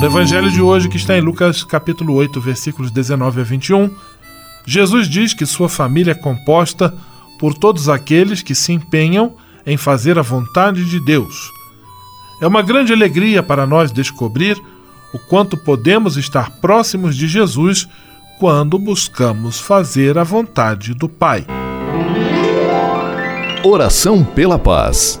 No Evangelho de hoje, que está em Lucas capítulo 8, versículos 19 a 21, Jesus diz que sua família é composta por todos aqueles que se empenham em fazer a vontade de Deus. É uma grande alegria para nós descobrir o quanto podemos estar próximos de Jesus quando buscamos fazer a vontade do Pai. Oração pela paz.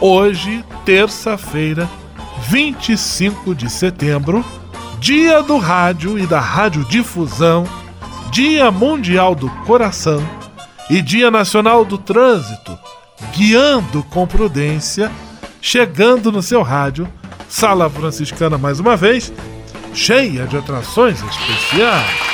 Hoje, terça-feira, 25 de setembro Dia do Rádio e da Radiodifusão, Dia Mundial do Coração e Dia Nacional do Trânsito, guiando com prudência, chegando no seu rádio, Sala Franciscana mais uma vez, cheia de atrações especiais.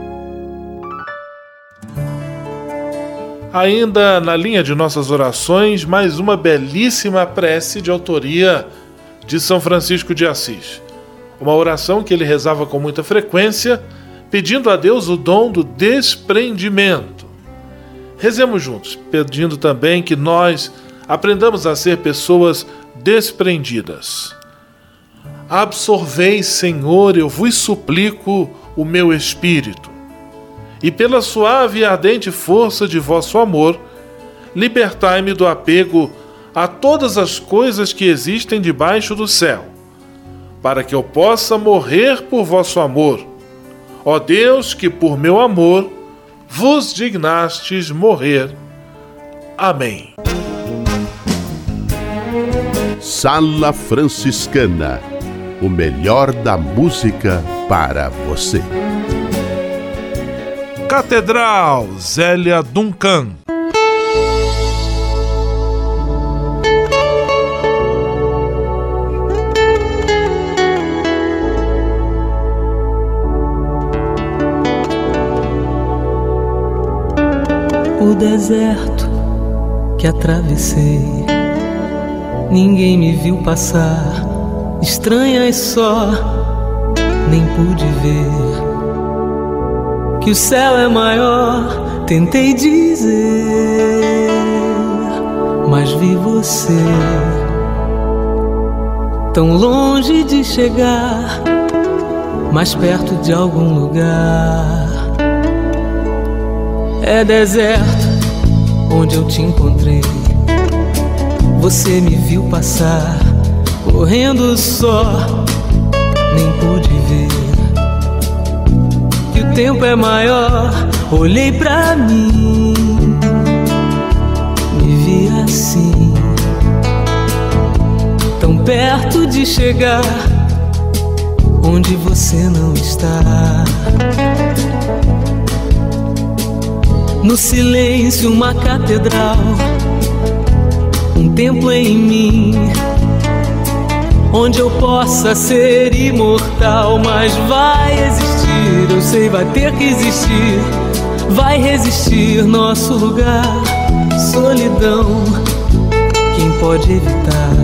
Ainda na linha de nossas orações, mais uma belíssima prece de autoria de São Francisco de Assis. Uma oração que ele rezava com muita frequência, pedindo a Deus o dom do desprendimento. Rezemos juntos, pedindo também que nós aprendamos a ser pessoas desprendidas. Absorvei, Senhor, eu vos suplico, o meu espírito e pela suave e ardente força de vosso amor, libertai-me do apego a todas as coisas que existem debaixo do céu, para que eu possa morrer por vosso amor. Ó Deus, que por meu amor vos dignastes morrer. Amém. Sala Franciscana o melhor da música para você. Catedral Zélia Duncan. O deserto que atravessei, ninguém me viu passar, estranha e só, nem pude ver que o céu é maior, tentei dizer, mas vi você tão longe de chegar, mais perto de algum lugar. É deserto onde eu te encontrei. Você me viu passar, correndo só, nem pude ver tempo é maior. Olhei pra mim, me vi assim, tão perto de chegar onde você não está. No silêncio, uma catedral, um templo em mim onde eu possa ser imortal, mas vai existir, eu sei, vai ter que existir, vai resistir nosso lugar, solidão, quem pode evitar?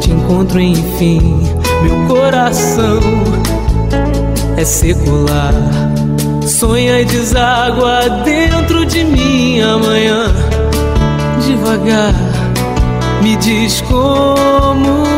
Te encontro enfim, meu coração é secular, sonha e deságua dentro de mim amanhã, devagar me diz como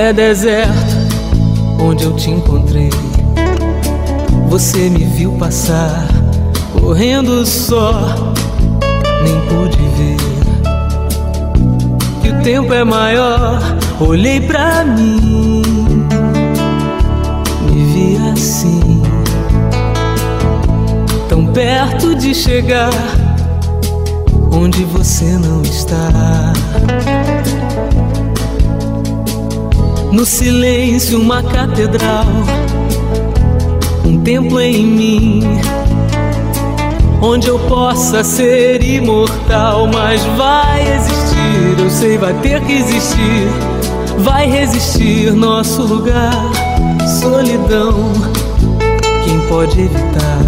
É deserto onde eu te encontrei. Você me viu passar, correndo só nem pude ver que o tempo é maior. Olhei pra mim, me vi assim, tão perto de chegar onde você não está. No silêncio, uma catedral, um templo em mim onde eu possa ser imortal, mas vai existir, eu sei, vai ter que existir, vai resistir nosso lugar, solidão. Quem pode evitar?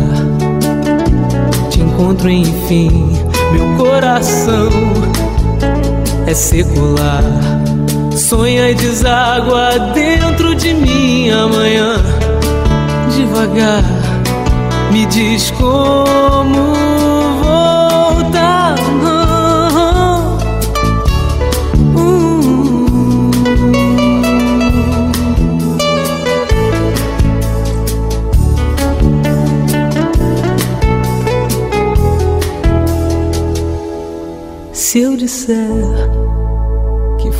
Te encontro enfim, meu coração é secular. Sonha e deságua dentro de mim amanhã, devagar me diz como voltar. Se eu disser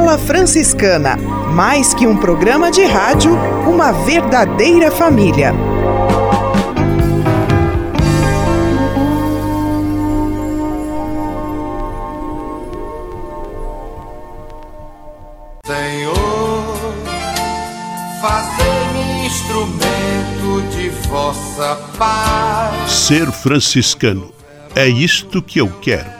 Sala Franciscana mais que um programa de rádio, uma verdadeira família. Senhor, fazer-me instrumento de vossa paz. Ser franciscano é isto que eu quero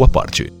sua parte.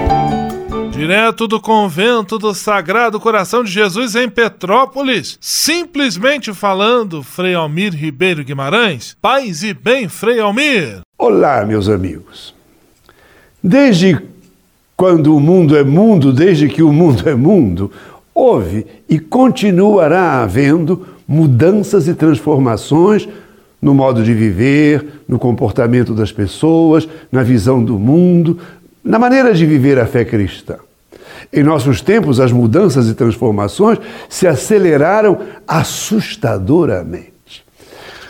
Direto do convento do Sagrado Coração de Jesus em Petrópolis, simplesmente falando, Frei Almir Ribeiro Guimarães. Paz e bem, Frei Almir. Olá, meus amigos. Desde quando o mundo é mundo, desde que o mundo é mundo, houve e continuará havendo mudanças e transformações no modo de viver, no comportamento das pessoas, na visão do mundo, na maneira de viver a fé cristã. Em nossos tempos, as mudanças e transformações se aceleraram assustadoramente.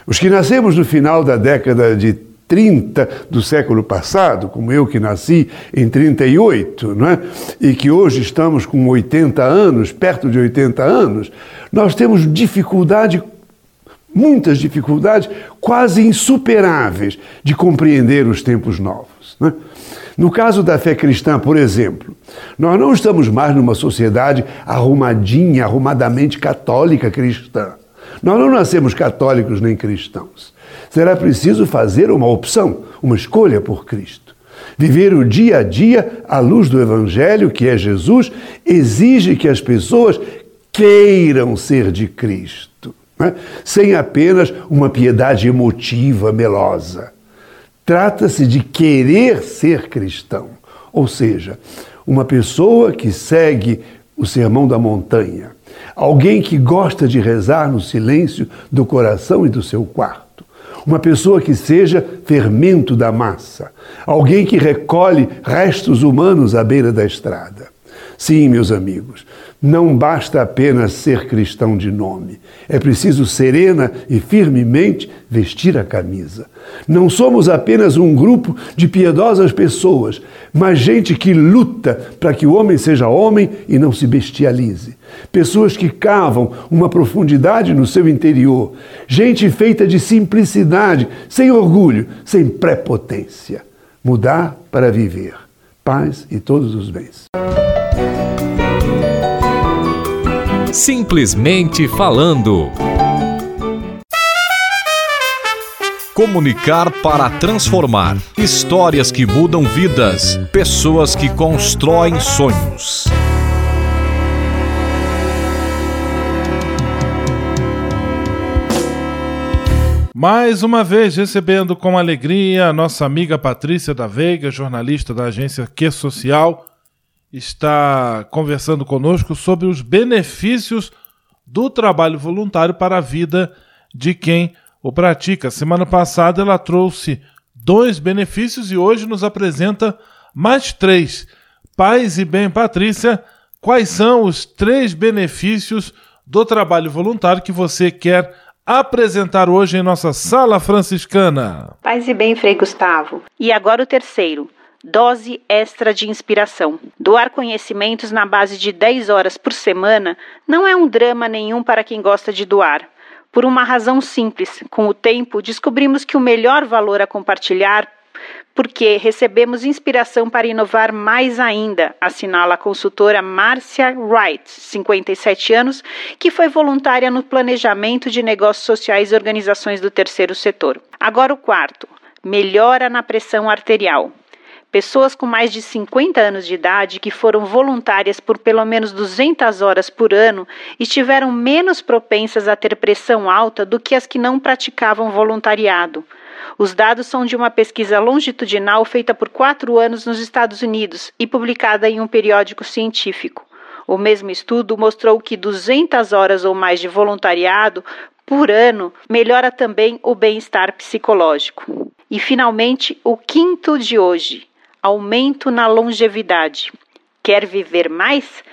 Os que nascemos no final da década de 30 do século passado, como eu que nasci em 38, não é? e que hoje estamos com 80 anos, perto de 80 anos, nós temos dificuldade, muitas dificuldades quase insuperáveis de compreender os tempos novos. Não é? No caso da fé cristã, por exemplo, nós não estamos mais numa sociedade arrumadinha, arrumadamente católica cristã. Nós não nascemos católicos nem cristãos. Será preciso fazer uma opção, uma escolha por Cristo. Viver o dia a dia à luz do Evangelho, que é Jesus, exige que as pessoas queiram ser de Cristo, né? sem apenas uma piedade emotiva, melosa. Trata-se de querer ser cristão, ou seja, uma pessoa que segue o sermão da montanha, alguém que gosta de rezar no silêncio do coração e do seu quarto, uma pessoa que seja fermento da massa, alguém que recolhe restos humanos à beira da estrada. Sim, meus amigos, não basta apenas ser cristão de nome. É preciso serena e firmemente vestir a camisa. Não somos apenas um grupo de piedosas pessoas, mas gente que luta para que o homem seja homem e não se bestialize. Pessoas que cavam uma profundidade no seu interior. Gente feita de simplicidade, sem orgulho, sem prepotência. Mudar para viver. Paz e todos os bens. Simplesmente falando. Comunicar para transformar. Histórias que mudam vidas. Pessoas que constroem sonhos. Mais uma vez recebendo com alegria a nossa amiga Patrícia da Veiga, jornalista da agência Que Social está conversando conosco sobre os benefícios do trabalho voluntário para a vida de quem o pratica. Semana passada ela trouxe dois benefícios e hoje nos apresenta mais três. Paz e bem, Patrícia, quais são os três benefícios do trabalho voluntário que você quer apresentar hoje em nossa sala franciscana? Paz e bem, Frei Gustavo. E agora o terceiro dose extra de inspiração. Doar conhecimentos na base de 10 horas por semana não é um drama nenhum para quem gosta de doar. Por uma razão simples: com o tempo, descobrimos que o melhor valor a compartilhar porque recebemos inspiração para inovar mais ainda, assinala a consultora Márcia Wright, 57 anos, que foi voluntária no planejamento de negócios sociais e organizações do terceiro setor. Agora o quarto, melhora na pressão arterial. Pessoas com mais de 50 anos de idade que foram voluntárias por pelo menos 200 horas por ano estiveram menos propensas a ter pressão alta do que as que não praticavam voluntariado. Os dados são de uma pesquisa longitudinal feita por quatro anos nos Estados Unidos e publicada em um periódico científico. O mesmo estudo mostrou que 200 horas ou mais de voluntariado por ano melhora também o bem-estar psicológico. E, finalmente, o quinto de hoje aumento na longevidade. Quer viver mais?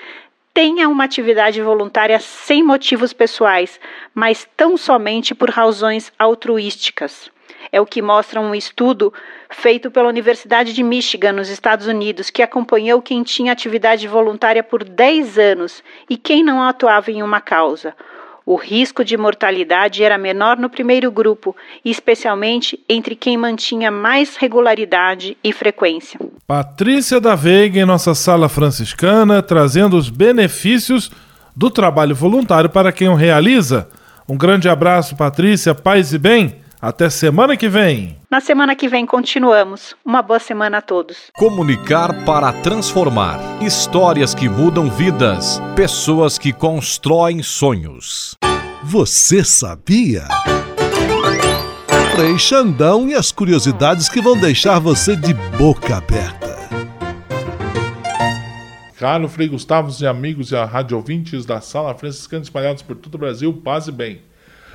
Tenha uma atividade voluntária sem motivos pessoais, mas tão somente por razões altruísticas. É o que mostra um estudo feito pela Universidade de Michigan, nos Estados Unidos, que acompanhou quem tinha atividade voluntária por 10 anos e quem não atuava em uma causa. O risco de mortalidade era menor no primeiro grupo, especialmente entre quem mantinha mais regularidade e frequência. Patrícia da Veiga em nossa sala franciscana, trazendo os benefícios do trabalho voluntário para quem o realiza. Um grande abraço, Patrícia, paz e bem. Até semana que vem. Na semana que vem continuamos. Uma boa semana a todos. Comunicar para transformar. Histórias que mudam vidas. Pessoas que constroem sonhos. Você sabia? Frei Xandão e as curiosidades que vão deixar você de boca aberta. Caro Frei Gustavo e amigos e rádio ouvintes da Sala Franciscana espalhados por todo o Brasil, paz e bem.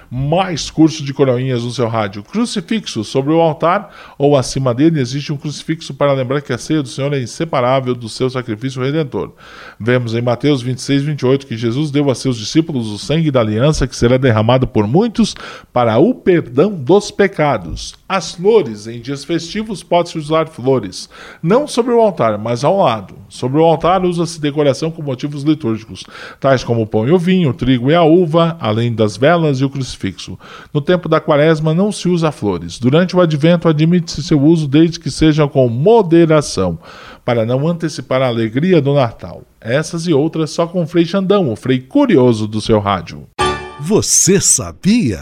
Mais curso de coroinhas no seu rádio. Crucifixo sobre o altar ou acima dele existe um crucifixo para lembrar que a ceia do Senhor é inseparável do seu sacrifício redentor. Vemos em Mateus 26, 28 que Jesus deu a seus discípulos o sangue da aliança que será derramado por muitos para o perdão dos pecados. As flores, em dias festivos, pode-se usar flores, não sobre o altar, mas ao lado. Sobre o altar usa-se decoração com motivos litúrgicos, tais como o pão e o vinho, o trigo e a uva, além das velas e o crucifixo. No tempo da quaresma não se usa flores. Durante o advento admite-se seu uso desde que sejam com moderação, para não antecipar a alegria do Natal. Essas e outras só com o Frei Xandão, o Frei curioso do seu rádio. Você sabia?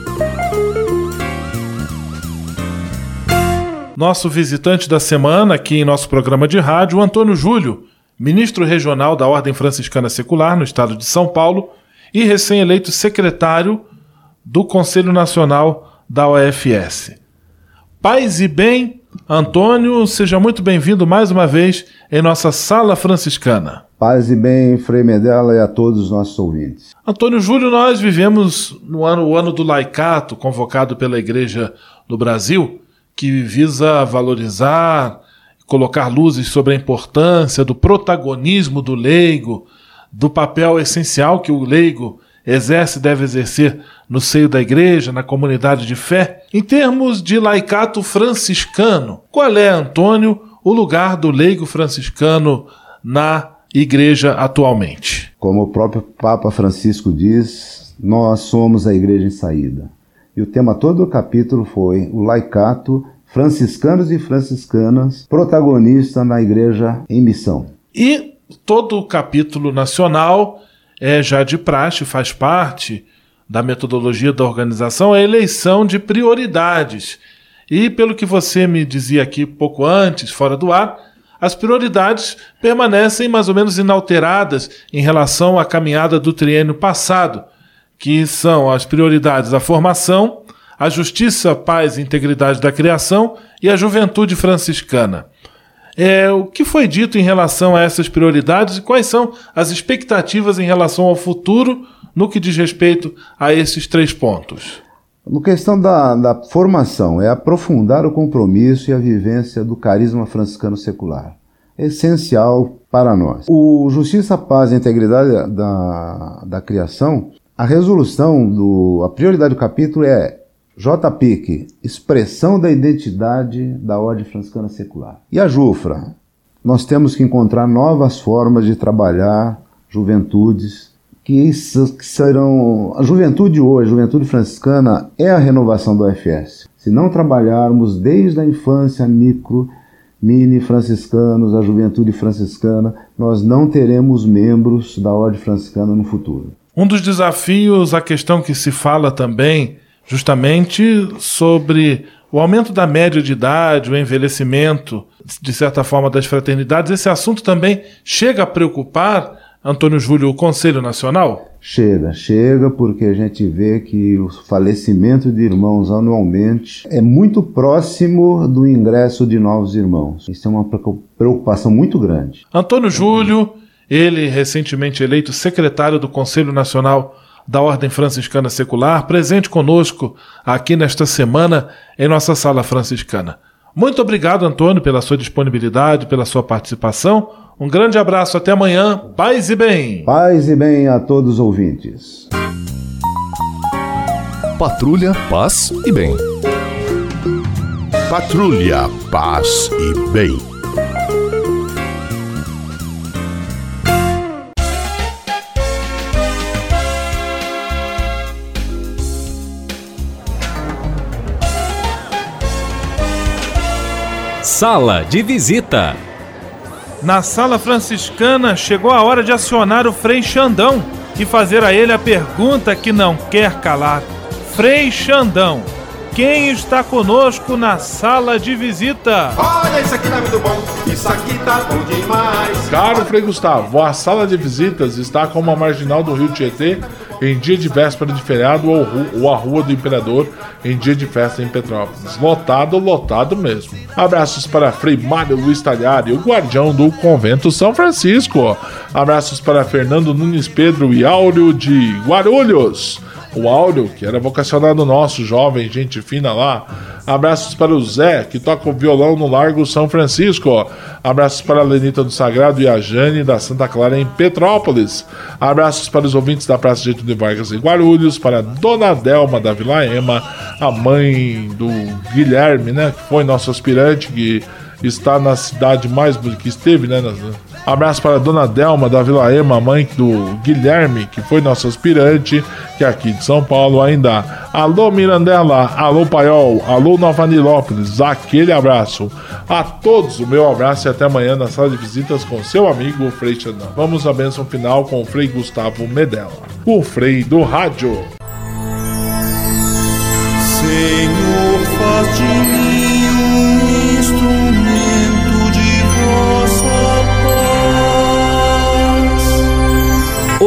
Nosso visitante da semana aqui em nosso programa de rádio, Antônio Júlio, ministro regional da Ordem Franciscana Secular no estado de São Paulo e recém-eleito secretário do Conselho Nacional da OFS. Paz e bem, Antônio, seja muito bem-vindo mais uma vez em nossa sala franciscana. Paz e bem, Frei Medela e a todos os nossos ouvintes. Antônio Júlio, nós vivemos no ano, o ano do laicato, convocado pela Igreja no Brasil, que visa valorizar, colocar luzes sobre a importância do protagonismo do leigo, do papel essencial que o leigo exerce e deve exercer no seio da igreja, na comunidade de fé. Em termos de laicato franciscano, qual é, Antônio, o lugar do leigo franciscano na igreja atualmente? Como o próprio Papa Francisco diz, nós somos a igreja em saída. E o tema todo do capítulo foi o laicato, franciscanos e franciscanas, protagonista na igreja em missão. E todo o capítulo nacional é já de praxe, faz parte da metodologia da organização, a eleição de prioridades. E pelo que você me dizia aqui pouco antes, fora do ar, as prioridades permanecem mais ou menos inalteradas em relação à caminhada do triênio passado, que são as prioridades da formação, a justiça, paz e integridade da criação e a juventude franciscana. É, o que foi dito em relação a essas prioridades e quais são as expectativas em relação ao futuro no que diz respeito a esses três pontos? No questão da, da formação, é aprofundar o compromisso e a vivência do carisma franciscano secular. Essencial para nós. O Justiça, Paz e Integridade da, da Criação, a resolução, do, a prioridade do capítulo é JPIC, expressão da identidade da Ordem Franciscana Secular. E a JUFRA, nós temos que encontrar novas formas de trabalhar juventudes que serão. A juventude hoje, a juventude franciscana, é a renovação do UFS. Se não trabalharmos desde a infância micro, mini franciscanos, a juventude franciscana, nós não teremos membros da Ordem Franciscana no futuro. Um dos desafios, a questão que se fala também, justamente sobre o aumento da média de idade, o envelhecimento, de certa forma, das fraternidades, esse assunto também chega a preocupar Antônio Júlio, o Conselho Nacional? Chega, chega, porque a gente vê que o falecimento de irmãos anualmente é muito próximo do ingresso de novos irmãos. Isso é uma preocupação muito grande. Antônio Júlio, ele recentemente eleito secretário do Conselho Nacional da Ordem Franciscana Secular, presente conosco aqui nesta semana em nossa sala franciscana. Muito obrigado, Antônio, pela sua disponibilidade, pela sua participação. Um grande abraço, até amanhã. Paz e bem. Paz e bem a todos os ouvintes. Patrulha, paz e bem. Patrulha, paz e bem. Sala de visita. Na sala franciscana chegou a hora de acionar o Frei Xandão e fazer a ele a pergunta que não quer calar. Frei Xandão, quem está conosco na sala de visita? Olha, isso aqui tá muito bom, isso aqui tá bom demais. Caro Frei Gustavo, a sala de visitas está como a marginal do Rio Tietê em dia de véspera de feriado ou, ou a Rua do Imperador em dia de festa em Petrópolis. Lotado, lotado mesmo. Abraços para Frei Mário Luiz Talhari, o guardião do Convento São Francisco. Abraços para Fernando Nunes Pedro e Áureo de Guarulhos o Áureo, que era vocacionado nosso, jovem, gente fina lá. Abraços para o Zé, que toca o violão no Largo São Francisco. Abraços para a Lenita do Sagrado e a Jane da Santa Clara em Petrópolis. Abraços para os ouvintes da Praça Getúlio de Vargas em Guarulhos, para a Dona Delma da Vila Ema, a mãe do Guilherme, né, que foi nosso aspirante, que está na cidade mais que esteve, né, Abraço para a dona Delma da Vila Ema, mãe do Guilherme, que foi nosso aspirante, que é aqui de São Paulo ainda. Alô Mirandela, alô Paiol, alô Nova Nilópolis, aquele abraço. A todos o meu abraço e até amanhã na sala de visitas com seu amigo Frei Xandão. Vamos à bênção final com o Frei Gustavo Medella, o Frei do Rádio. Senhor, faz de mim